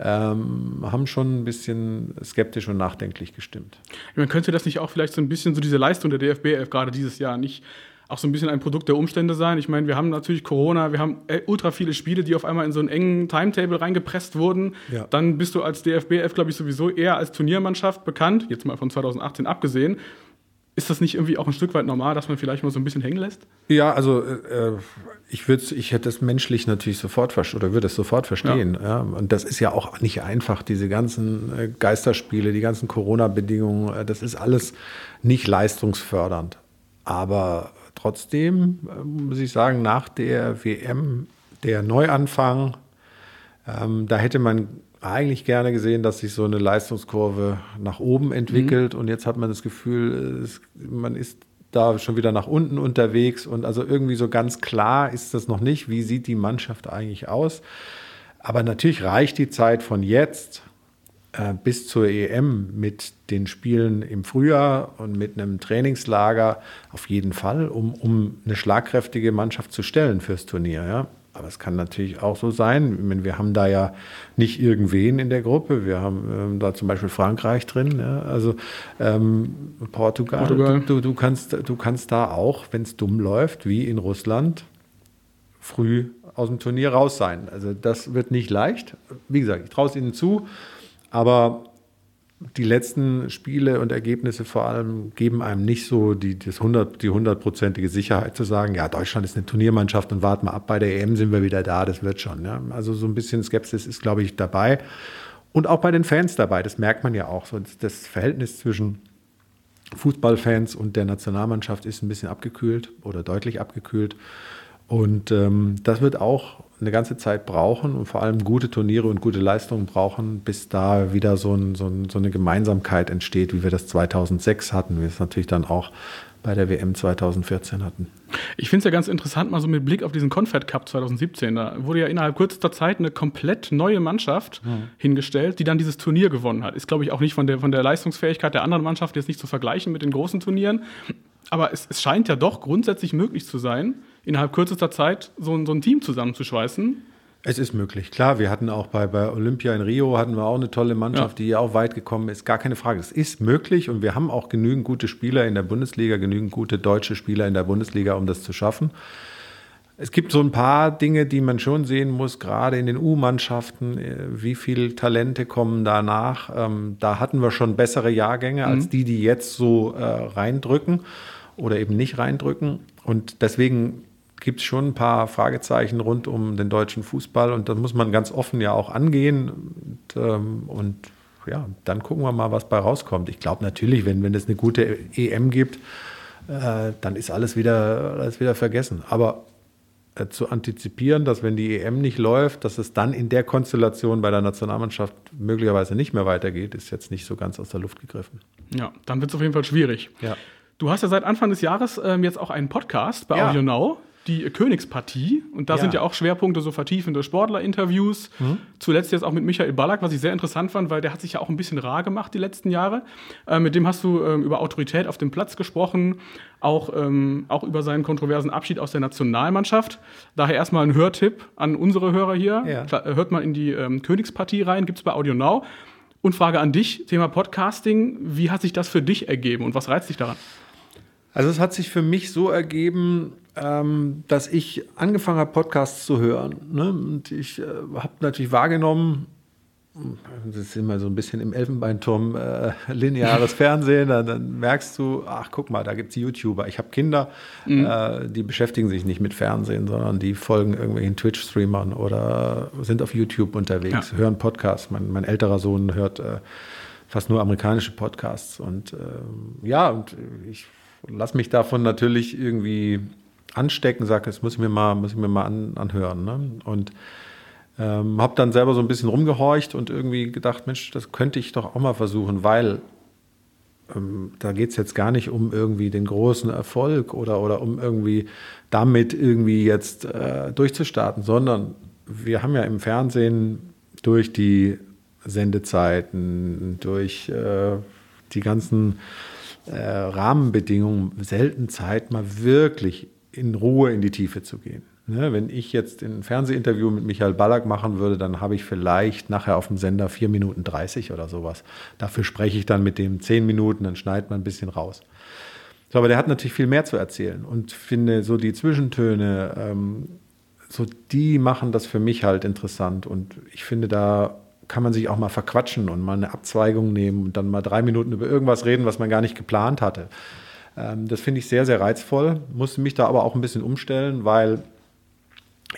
ähm, haben schon ein bisschen skeptisch und nachdenklich gestimmt. Man könnte das nicht auch vielleicht so ein bisschen so diese Leistung der DFB gerade dieses Jahr nicht auch so ein bisschen ein Produkt der Umstände sein. Ich meine, wir haben natürlich Corona, wir haben äh, ultra viele Spiele, die auf einmal in so einen engen Timetable reingepresst wurden. Ja. Dann bist du als DFB 11, glaube ich, sowieso eher als Turniermannschaft bekannt, jetzt mal von 2018 abgesehen. Ist das nicht irgendwie auch ein Stück weit normal, dass man vielleicht mal so ein bisschen hängen lässt? Ja, also äh, ich würde, ich hätte es menschlich natürlich sofort oder würde es sofort verstehen. Ja. ja. Und das ist ja auch nicht einfach, diese ganzen äh, Geisterspiele, die ganzen Corona-Bedingungen, äh, das ist alles nicht leistungsfördernd. Aber trotzdem äh, muss ich sagen, nach der WM, der Neuanfang, ähm, da hätte man eigentlich gerne gesehen, dass sich so eine Leistungskurve nach oben entwickelt. Mhm. Und jetzt hat man das Gefühl, es, man ist da schon wieder nach unten unterwegs und also irgendwie so ganz klar ist das noch nicht. Wie sieht die Mannschaft eigentlich aus? Aber natürlich reicht die Zeit von jetzt bis zur EM mit den Spielen im Frühjahr und mit einem Trainingslager auf jeden Fall, um, um eine schlagkräftige Mannschaft zu stellen fürs Turnier. Ja? Aber es kann natürlich auch so sein. Meine, wir haben da ja nicht irgendwen in der Gruppe. Wir haben ähm, da zum Beispiel Frankreich drin, ja? also ähm, Portugal. Portugal. Du, du, kannst, du kannst da auch, wenn es dumm läuft, wie in Russland, früh aus dem Turnier raus sein. Also das wird nicht leicht. Wie gesagt, ich traue es ihnen zu, aber die letzten Spiele und Ergebnisse vor allem geben einem nicht so die, das 100, die hundertprozentige Sicherheit zu sagen, ja, Deutschland ist eine Turniermannschaft und warten mal ab, bei der EM sind wir wieder da, das wird schon. Ja. Also so ein bisschen Skepsis ist, glaube ich, dabei. Und auch bei den Fans dabei, das merkt man ja auch. So das Verhältnis zwischen Fußballfans und der Nationalmannschaft ist ein bisschen abgekühlt oder deutlich abgekühlt. Und ähm, das wird auch eine ganze Zeit brauchen und vor allem gute Turniere und gute Leistungen brauchen, bis da wieder so, ein, so, ein, so eine Gemeinsamkeit entsteht, wie wir das 2006 hatten, wie wir es natürlich dann auch bei der WM 2014 hatten. Ich finde es ja ganz interessant, mal so mit Blick auf diesen Confed Cup 2017. Da wurde ja innerhalb kürzester Zeit eine komplett neue Mannschaft mhm. hingestellt, die dann dieses Turnier gewonnen hat. Ist, glaube ich, auch nicht von der, von der Leistungsfähigkeit der anderen Mannschaft jetzt nicht zu vergleichen mit den großen Turnieren. Aber es, es scheint ja doch grundsätzlich möglich zu sein, innerhalb kürzester Zeit so, so ein Team zusammenzuschweißen. Es ist möglich, klar. Wir hatten auch bei, bei Olympia in Rio hatten wir auch eine tolle Mannschaft, ja. die auch weit gekommen ist. Gar keine Frage. Es ist möglich und wir haben auch genügend gute Spieler in der Bundesliga, genügend gute deutsche Spieler in der Bundesliga, um das zu schaffen. Es gibt so ein paar Dinge, die man schon sehen muss, gerade in den U-Mannschaften. Äh, wie viele Talente kommen danach? Ähm, da hatten wir schon bessere Jahrgänge als mhm. die, die jetzt so äh, reindrücken oder eben nicht reindrücken. Und deswegen gibt es schon ein paar Fragezeichen rund um den deutschen Fußball und das muss man ganz offen ja auch angehen. Und, ähm, und ja, dann gucken wir mal, was bei rauskommt. Ich glaube natürlich, wenn, wenn es eine gute EM gibt, äh, dann ist alles wieder, alles wieder vergessen. Aber äh, zu antizipieren, dass wenn die EM nicht läuft, dass es dann in der Konstellation bei der Nationalmannschaft möglicherweise nicht mehr weitergeht, ist jetzt nicht so ganz aus der Luft gegriffen. Ja, dann wird es auf jeden Fall schwierig. Ja. Du hast ja seit Anfang des Jahres ähm, jetzt auch einen Podcast bei ja. Audio Now die Königspartie. Und da ja. sind ja auch Schwerpunkte so vertiefende Sportlerinterviews. Mhm. Zuletzt jetzt auch mit Michael Ballack, was ich sehr interessant fand, weil der hat sich ja auch ein bisschen rar gemacht die letzten Jahre. Äh, mit dem hast du ähm, über Autorität auf dem Platz gesprochen, auch, ähm, auch über seinen kontroversen Abschied aus der Nationalmannschaft. Daher erstmal ein Hörtipp an unsere Hörer hier. Ja. Äh, hört mal in die ähm, Königspartie rein, gibt es bei Audio Now. Und Frage an dich, Thema Podcasting, wie hat sich das für dich ergeben und was reizt dich daran? Also es hat sich für mich so ergeben, ähm, dass ich angefangen habe, Podcasts zu hören. Ne? Und ich äh, habe natürlich wahrgenommen, das ist immer so ein bisschen im Elfenbeinturm äh, *laughs* lineares Fernsehen, dann, dann, merkst du, ach guck mal, da gibt es YouTuber. Ich habe Kinder, mhm. äh, die beschäftigen sich nicht mit Fernsehen, sondern die folgen irgendwelchen Twitch-Streamern oder sind auf YouTube unterwegs, ja. hören Podcasts. Mein, mein, älterer Sohn hört äh, fast nur amerikanische Podcasts. Und ähm, ja, und ich lasse mich davon natürlich irgendwie anstecken, sage, das muss ich mir mal, muss ich mir mal an, anhören. Ne? Und ähm, habe dann selber so ein bisschen rumgehorcht und irgendwie gedacht, Mensch, das könnte ich doch auch mal versuchen, weil ähm, da geht es jetzt gar nicht um irgendwie den großen Erfolg oder, oder um irgendwie damit irgendwie jetzt äh, durchzustarten, sondern wir haben ja im Fernsehen durch die Sendezeiten, durch äh, die ganzen äh, Rahmenbedingungen selten Zeit, mal wirklich in Ruhe in die Tiefe zu gehen. Ne, wenn ich jetzt ein Fernsehinterview mit Michael Ballack machen würde, dann habe ich vielleicht nachher auf dem Sender 4 Minuten 30 oder sowas. Dafür spreche ich dann mit dem 10 Minuten, dann schneidet man ein bisschen raus. So, aber der hat natürlich viel mehr zu erzählen und finde so die Zwischentöne, ähm, so die machen das für mich halt interessant und ich finde, da kann man sich auch mal verquatschen und mal eine Abzweigung nehmen und dann mal drei Minuten über irgendwas reden, was man gar nicht geplant hatte. Ähm, das finde ich sehr, sehr reizvoll, musste mich da aber auch ein bisschen umstellen, weil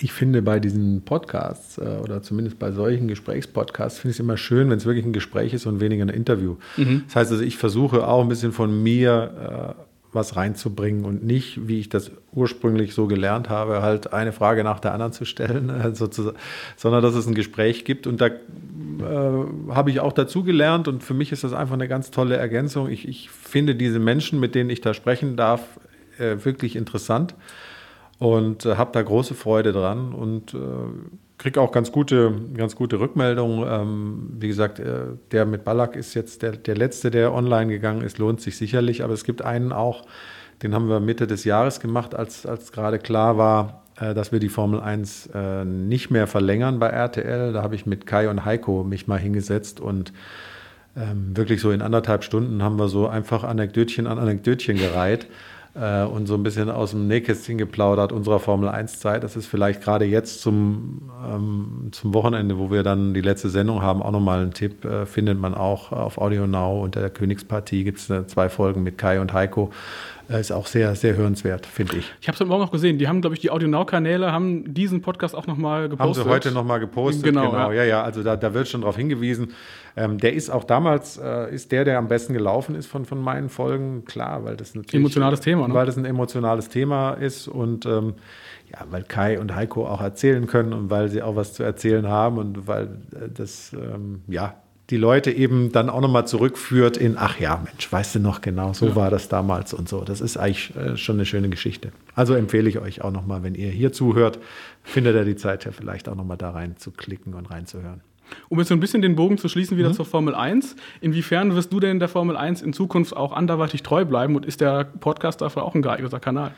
ich finde bei diesen Podcasts äh, oder zumindest bei solchen Gesprächspodcasts finde ich es immer schön, wenn es wirklich ein Gespräch ist und weniger ein Interview. Mhm. Das heißt also, ich versuche auch ein bisschen von mir äh, was reinzubringen und nicht, wie ich das ursprünglich so gelernt habe, halt eine Frage nach der anderen zu stellen, *laughs* also zu, sondern dass es ein Gespräch gibt. Und da äh, habe ich auch dazu gelernt und für mich ist das einfach eine ganz tolle Ergänzung. Ich, ich finde diese Menschen, mit denen ich da sprechen darf, äh, wirklich interessant und äh, habe da große Freude dran und äh, kriege auch ganz gute, ganz gute Rückmeldungen. Ähm, wie gesagt, äh, der mit Ballack ist jetzt der, der letzte, der online gegangen ist, lohnt sich sicherlich. Aber es gibt einen auch, den haben wir Mitte des Jahres gemacht, als, als gerade klar war, dass wir die Formel 1 äh, nicht mehr verlängern bei RTL. Da habe ich mit Kai und Heiko mich mal hingesetzt und ähm, wirklich so in anderthalb Stunden haben wir so einfach Anekdötchen an Anekdötchen gereiht äh, und so ein bisschen aus dem Nähkästchen geplaudert unserer Formel 1-Zeit. Das ist vielleicht gerade jetzt zum, ähm, zum Wochenende, wo wir dann die letzte Sendung haben, auch nochmal ein Tipp. Äh, findet man auch auf Audio Now unter der Königspartie. Gibt es äh, zwei Folgen mit Kai und Heiko. Äh, ist auch sehr, sehr hörenswert, finde ich. Ich habe es heute Morgen noch gesehen. Die haben, glaube ich, die Audio Now-Kanäle haben diesen Podcast auch nochmal gepostet. Haben sie heute nochmal gepostet, Genau, genau. ja. Ja, ja, also da, da wird schon darauf hingewiesen. Ähm, der ist auch damals, äh, ist der, der am besten gelaufen ist von, von meinen Folgen, klar, weil das natürlich... Emotionales Thema, ne? Weil das ein emotionales Thema ist und ähm, ja, weil Kai und Heiko auch erzählen können und weil sie auch was zu erzählen haben und weil äh, das, ähm, ja, die Leute eben dann auch nochmal zurückführt in, ach ja, Mensch, weißt du noch genau, so war das damals und so. Das ist eigentlich äh, schon eine schöne Geschichte. Also empfehle ich euch auch nochmal, wenn ihr hier zuhört, findet ihr die Zeit ja vielleicht auch nochmal da rein zu klicken und reinzuhören. Um jetzt so ein bisschen den Bogen zu schließen Mhm. wieder zur Formel 1. Inwiefern wirst du denn der Formel 1 in Zukunft auch anderweitig treu bleiben und ist der Podcast dafür auch ein geeigneter Kanal?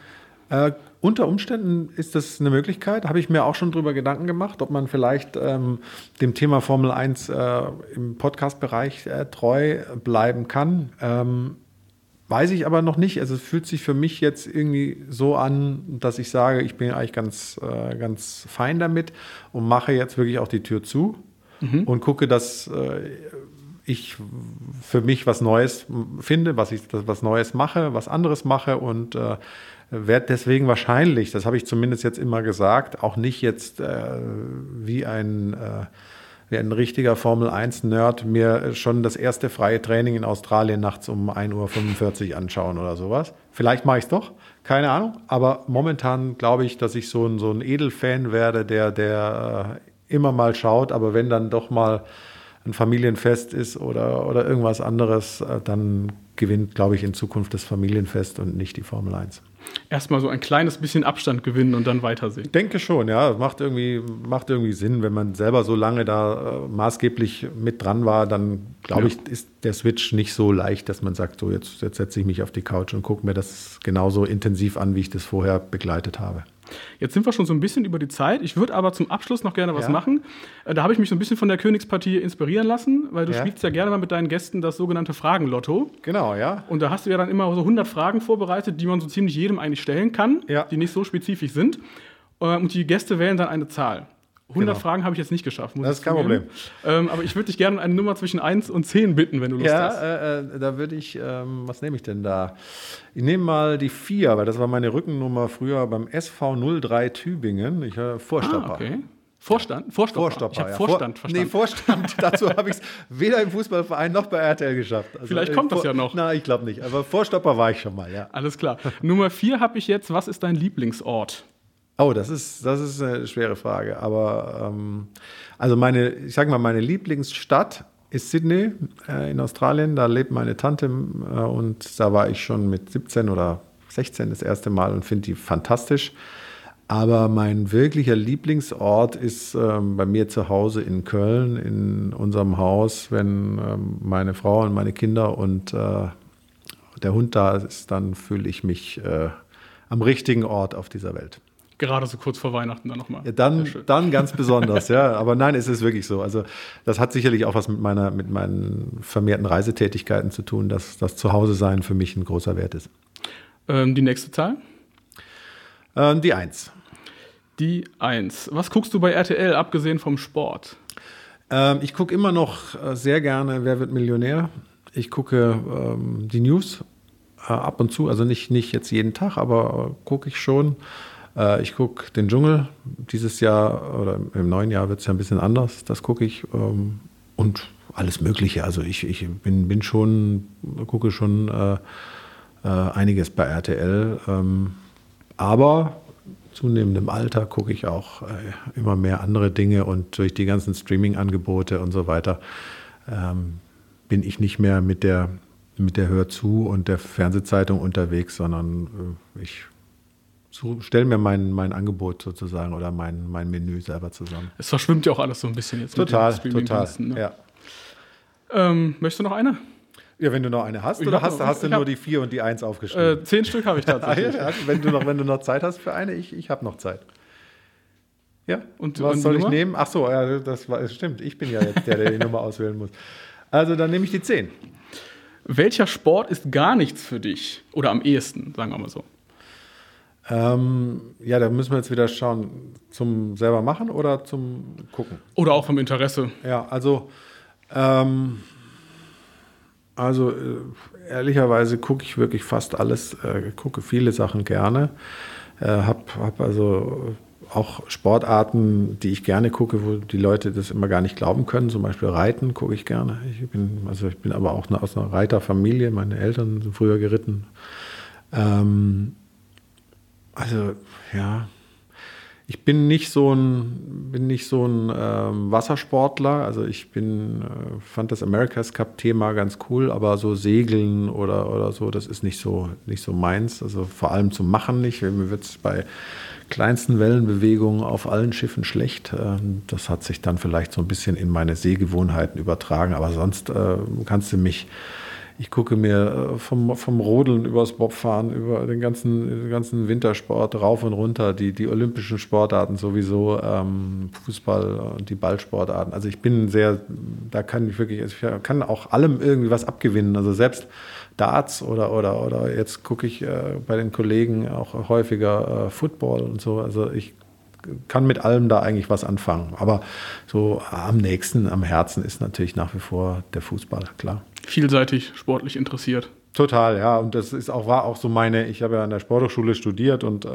Äh, unter Umständen ist das eine Möglichkeit, habe ich mir auch schon drüber Gedanken gemacht, ob man vielleicht ähm, dem Thema Formel 1 äh, im Podcast-Bereich äh, treu bleiben kann. Ähm, weiß ich aber noch nicht. Also es fühlt sich für mich jetzt irgendwie so an, dass ich sage, ich bin eigentlich ganz, äh, ganz fein damit und mache jetzt wirklich auch die Tür zu und gucke, dass äh, ich für mich was Neues finde, was ich was Neues mache, was anderes mache und äh, werde deswegen wahrscheinlich, das habe ich zumindest jetzt immer gesagt, auch nicht jetzt äh, wie ein äh, wie ein richtiger Formel 1-Nerd mir schon das erste freie Training in Australien nachts um 1.45 Uhr anschauen oder sowas. Vielleicht mache ich es doch, keine Ahnung. Aber momentan glaube ich, dass ich so ein, so ein Edelfan werde, der, der äh, immer mal schaut, aber wenn dann doch mal ein Familienfest ist oder, oder irgendwas anderes, äh, dann gewinnt, glaube ich, in Zukunft das Familienfest und nicht die Formel 1. Erstmal so ein kleines bisschen Abstand gewinnen und dann weitersehen. Denke schon, ja. Macht irgendwie, macht irgendwie Sinn, wenn man selber so lange da äh, maßgeblich mit dran war, dann glaube Ja. ich, ist der Switch nicht so leicht, dass man sagt, so jetzt, jetzt setze ich mich auf die Couch und gucke mir das genauso intensiv an, wie ich das vorher begleitet habe. Jetzt sind wir schon so ein bisschen über die Zeit. Ich würde aber zum Abschluss noch gerne was Ja. machen. Äh, Da habe ich mich so ein bisschen von der Königspartie inspirieren lassen, weil du Ja. spielst ja gerne mal mit deinen Gästen das sogenannte Fragenlotto. Genau, ja. Und da hast du ja dann immer so 100 Fragen vorbereitet, die man so ziemlich jedem eigentlich stellen kann, Ja. die nicht so spezifisch sind. Äh, Und die Gäste wählen dann eine Zahl. 100 Genau. Fragen habe ich jetzt nicht geschafft. muss Das ist kein zugeben. Ähm, aber ich würde dich gerne um eine Nummer zwischen 1 und 10 bitten, wenn du Lust hast. Ja, äh, äh, da würde ich, ähm, was nehme ich denn da? Ich nehme mal die 4, weil das war meine Rückennummer früher beim SV03 Tübingen. Ich äh, Vorstopper. Ah, okay. Vorstand? Vorstopper. Vorstopper, Ich habe ja. Vorstand Vor- verstanden. Nee, Vorstand. *laughs* Dazu habe ich es weder im Fußballverein noch bei RTL geschafft. Also, Vielleicht äh, kommt das Vor- ja noch. Nein, ich glaube nicht. Aber Vorstopper war ich schon mal, ja. Alles klar. Nummer 4 habe ich jetzt. Was ist dein Lieblingsort? Oh, das ist, das ist eine schwere Frage. Aber ähm, also meine, ich sage mal, meine Lieblingsstadt ist Sydney äh, in Australien. Da lebt meine Tante äh, und da war ich schon mit 17 oder 16 das erste Mal und finde die fantastisch. Aber mein wirklicher Lieblingsort ist ähm, bei mir zu Hause in Köln, in unserem Haus, wenn ähm, meine Frau und meine Kinder und äh, der Hund da ist, dann fühle ich mich äh, am richtigen Ort auf dieser Welt. Gerade so kurz vor Weihnachten dann nochmal. Ja, dann, dann ganz besonders, *laughs* ja. Aber nein, es ist wirklich so. Also das hat sicherlich auch was mit meiner, mit meinen vermehrten Reisetätigkeiten zu tun, dass das Zuhause-Sein für mich ein großer Wert ist. Ähm, die nächste Zahl? Ähm, die Eins. Die 1. Was guckst du bei RTL, abgesehen vom Sport? Ähm, ich gucke immer noch äh, sehr gerne Wer wird Millionär. Ich gucke ähm, die News äh, ab und zu, also nicht, nicht jetzt jeden Tag, aber äh, gucke ich schon. Äh, ich gucke den Dschungel. Dieses Jahr oder im neuen Jahr wird es ja ein bisschen anders. Das gucke ich. Ähm, und alles Mögliche. Also ich, ich bin, bin schon, gucke schon äh, äh, einiges bei RTL. Ähm, aber zunehmendem Alter gucke ich auch äh, immer mehr andere Dinge und durch die ganzen Streaming-Angebote und so weiter ähm, bin ich nicht mehr mit der mit der Hör und der Fernsehzeitung unterwegs, sondern äh, ich stelle mir mein, mein Angebot sozusagen oder mein, mein Menü selber zusammen. Es verschwimmt ja auch alles so ein bisschen jetzt. Total, total. Ne? Ja. Ähm, möchtest du noch eine? Ja, wenn du noch eine hast, ich oder hast, noch, hast du nur die vier und die eins aufgeschrieben? Äh, zehn Stück habe ich *laughs* tatsächlich. wenn, du noch, wenn du noch Zeit hast für eine, ich, ich habe noch Zeit. Ja, und was und soll ich nehmen? Ach so, ja, das, war, das stimmt. Ich bin ja jetzt der, der die Nummer *laughs* auswählen muss. Also dann nehme ich die zehn. Welcher Sport ist gar nichts für dich? Oder am ehesten, sagen wir mal so. Ähm, ja, da müssen wir jetzt wieder schauen, zum selber machen oder zum gucken. Oder auch vom Interesse. Ja, also, ähm, also äh, ehrlicherweise gucke ich wirklich fast alles, äh, gucke viele Sachen gerne. Äh, hab, hab also auch Sportarten, die ich gerne gucke, wo die Leute das immer gar nicht glauben können. Zum Beispiel Reiten gucke ich gerne. Ich bin, also ich bin aber auch aus einer Reiterfamilie. Meine Eltern sind früher geritten. Ähm, also ja, ich bin nicht so ein, bin nicht so ein ähm, Wassersportler. Also ich bin, äh, fand das America's Cup-Thema ganz cool, aber so Segeln oder, oder so, das ist nicht so, nicht so meins. Also vor allem zum Machen nicht. Mir wird es bei kleinsten Wellenbewegungen auf allen Schiffen schlecht. Ähm, das hat sich dann vielleicht so ein bisschen in meine Sehgewohnheiten übertragen. Aber sonst äh, kannst du mich ich gucke mir äh, vom, vom Rodeln übers Bobfahren, über den ganzen, den ganzen Wintersport rauf und runter, die, die olympischen Sportarten sowieso, ähm, Fußball und die Ballsportarten. Also ich bin sehr, da kann ich wirklich, ich kann auch allem irgendwie was abgewinnen. Also selbst Darts oder, oder, oder jetzt gucke ich äh, bei den Kollegen auch häufiger äh, Football und so. Also ich kann mit allem da eigentlich was anfangen. Aber so am nächsten, am Herzen ist natürlich nach wie vor der Fußball, klar vielseitig sportlich interessiert. Total, ja. Und das ist auch, war auch so meine, ich habe ja an der Sporthochschule studiert und äh,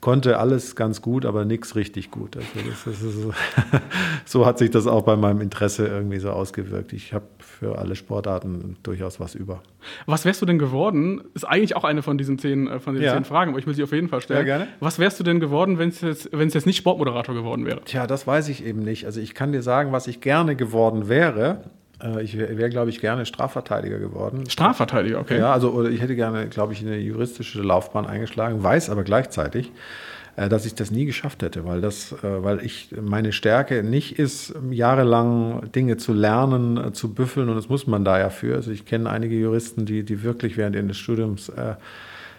konnte alles ganz gut, aber nichts richtig gut. Also das, das so, *laughs* so, hat sich das auch bei meinem Interesse irgendwie so ausgewirkt. Ich habe für alle Sportarten durchaus was über. Was wärst du denn geworden? Ist eigentlich auch eine von diesen zehn, äh, von diesen ja. zehn Fragen, aber ich will sie auf jeden Fall stellen. Ja, gerne. Was wärst du denn geworden, wenn es jetzt, jetzt nicht Sportmoderator geworden wäre? Tja, das weiß ich eben nicht. Also ich kann dir sagen, was ich gerne geworden wäre. Äh, ich wäre, wär, glaube ich, gerne Strafverteidiger geworden. Strafverteidiger, okay. Ja, also oder ich hätte gerne, glaube ich, eine juristische Laufbahn eingeschlagen, weiß aber gleichzeitig, äh, dass ich das nie geschafft hätte, weil das, äh, weil ich meine Stärke nicht ist, jahrelang Dinge zu lernen, zu büffeln und das muss man da ja für. Also ich kenne einige Juristen, die, die wirklich während ihres Studiums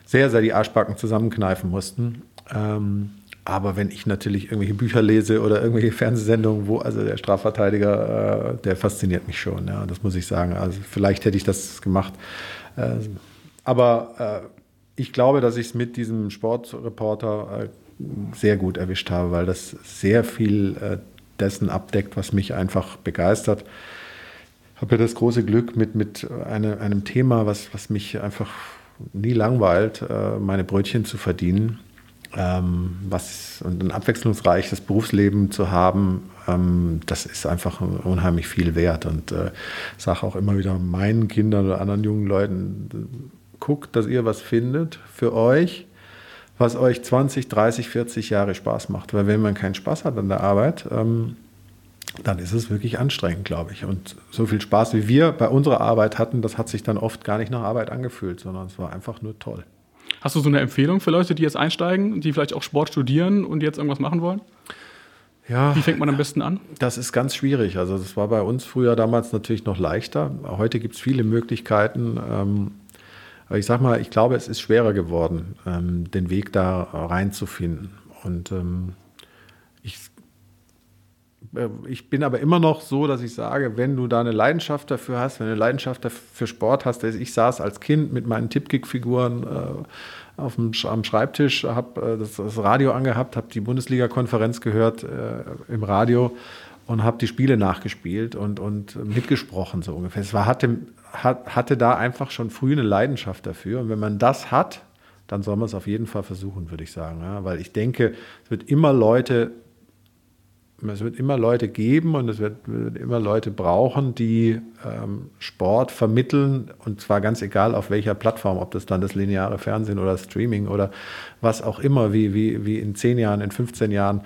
sehr, sehr die Arschbacken zusammenkneifen mussten. Ähm, aber wenn ich natürlich irgendwelche Bücher lese oder irgendwelche Fernsehsendungen, wo also der Strafverteidiger, äh, der fasziniert mich schon, ja, das muss ich sagen. Also vielleicht hätte ich das gemacht. Äh, aber äh, ich glaube, dass ich es mit diesem Sportreporter äh, sehr gut erwischt habe, weil das sehr viel äh, dessen abdeckt, was mich einfach begeistert. Ich habe ja das große Glück mit, mit eine, einem Thema, was, was mich einfach nie langweilt, äh, meine Brötchen zu verdienen ähm, was und ein abwechslungsreiches Berufsleben zu haben, ähm, das ist einfach unheimlich viel wert. Und äh, sage auch immer wieder meinen Kindern oder anderen jungen Leuten, guckt, dass ihr was findet für euch, was euch 20, 30, 40 Jahre Spaß macht. Weil wenn man keinen Spaß hat an der Arbeit, ähm, dann ist es wirklich anstrengend, glaube ich. Und so viel Spaß, wie wir bei unserer Arbeit hatten, das hat sich dann oft gar nicht nach Arbeit angefühlt, sondern es war einfach nur toll. Hast du so eine Empfehlung für Leute, die jetzt einsteigen, die vielleicht auch Sport studieren und jetzt irgendwas machen wollen? Ja, Wie fängt man am besten an? Das ist ganz schwierig. Also das war bei uns früher damals natürlich noch leichter. Heute gibt es viele Möglichkeiten. Ähm, aber ich sage mal, ich glaube, es ist schwerer geworden, ähm, den Weg da reinzufinden. Und ähm, ich ich bin aber immer noch so, dass ich sage, wenn du da eine Leidenschaft dafür hast, wenn du eine Leidenschaft für Sport hast, ich saß als Kind mit meinen Tippkick-Figuren äh, auf dem, am Schreibtisch, habe äh, das, das, Radio angehabt, habe die Bundesliga-Konferenz gehört äh, im Radio und habe die Spiele nachgespielt und, und mitgesprochen so ungefähr. Es war, hatte, hat, hatte da einfach schon früh eine Leidenschaft dafür und wenn man das hat, dann soll man es auf jeden Fall versuchen, würde ich sagen. Ja? Weil ich denke, es wird immer Leute es wird immer Leute geben und es wird, wird immer Leute brauchen, die ähm, Sport vermitteln und zwar ganz egal auf welcher Plattform, ob das dann das lineare Fernsehen oder Streaming oder was auch immer, wie, wie, wie in 10 Jahren, in 15 Jahren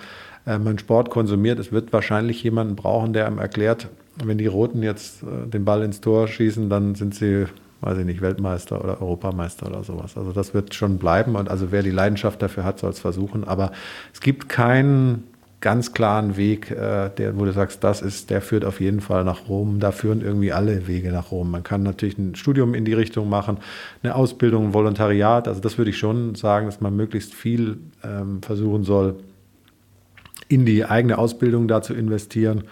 äh, man Sport konsumiert. Es wird wahrscheinlich jemanden brauchen, der einem erklärt, wenn die Roten jetzt äh, den Ball ins Tor schießen, dann sind sie, weiß ich nicht, Weltmeister oder Europameister oder sowas. Also das wird schon bleiben und also wer die Leidenschaft dafür hat, soll es versuchen. Aber es gibt keinen ganz klaren Weg, äh, der, wo du sagst, das ist, der führt auf jeden Fall nach Rom. Da führen irgendwie alle Wege nach Rom. Man kann natürlich ein Studium in die Richtung machen, eine Ausbildung, ein Volontariat. Also das würde ich schon sagen, dass man möglichst viel ähm, versuchen soll, in die eigene Ausbildung da zu investieren.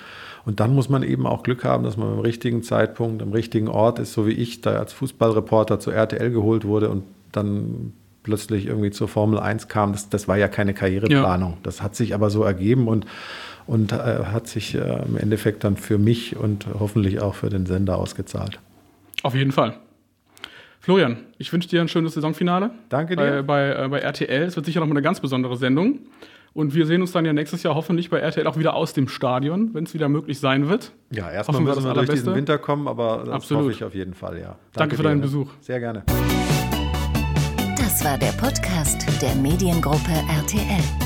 Und dann muss man eben auch Glück haben, dass man im richtigen Zeitpunkt, am richtigen Ort ist, so wie ich da als Fußballreporter zur RTL geholt wurde und dann plötzlich irgendwie zur Formel 1 kam, das, das war ja keine Karriereplanung. Ja. Das hat sich aber so ergeben und, und äh, hat sich äh, im Endeffekt dann für mich und hoffentlich auch für den Sender ausgezahlt. Auf jeden Fall. Florian, ich wünsche dir ein schönes Saisonfinale. Danke dir. Bei, bei, äh, bei RTL. Es wird sicher noch mal eine ganz besondere Sendung. Und wir sehen uns dann ja nächstes Jahr hoffentlich bei RTL auch wieder aus dem Stadion, wenn es wieder möglich sein wird. Ja, erstmal müssen wir durch diesen Winter kommen, aber das Absolut. hoffe ich auf jeden Fall, ja. Danke, Danke für deinen dir. Besuch. Sehr gerne. Das war der Podcast der Mediengruppe RTL.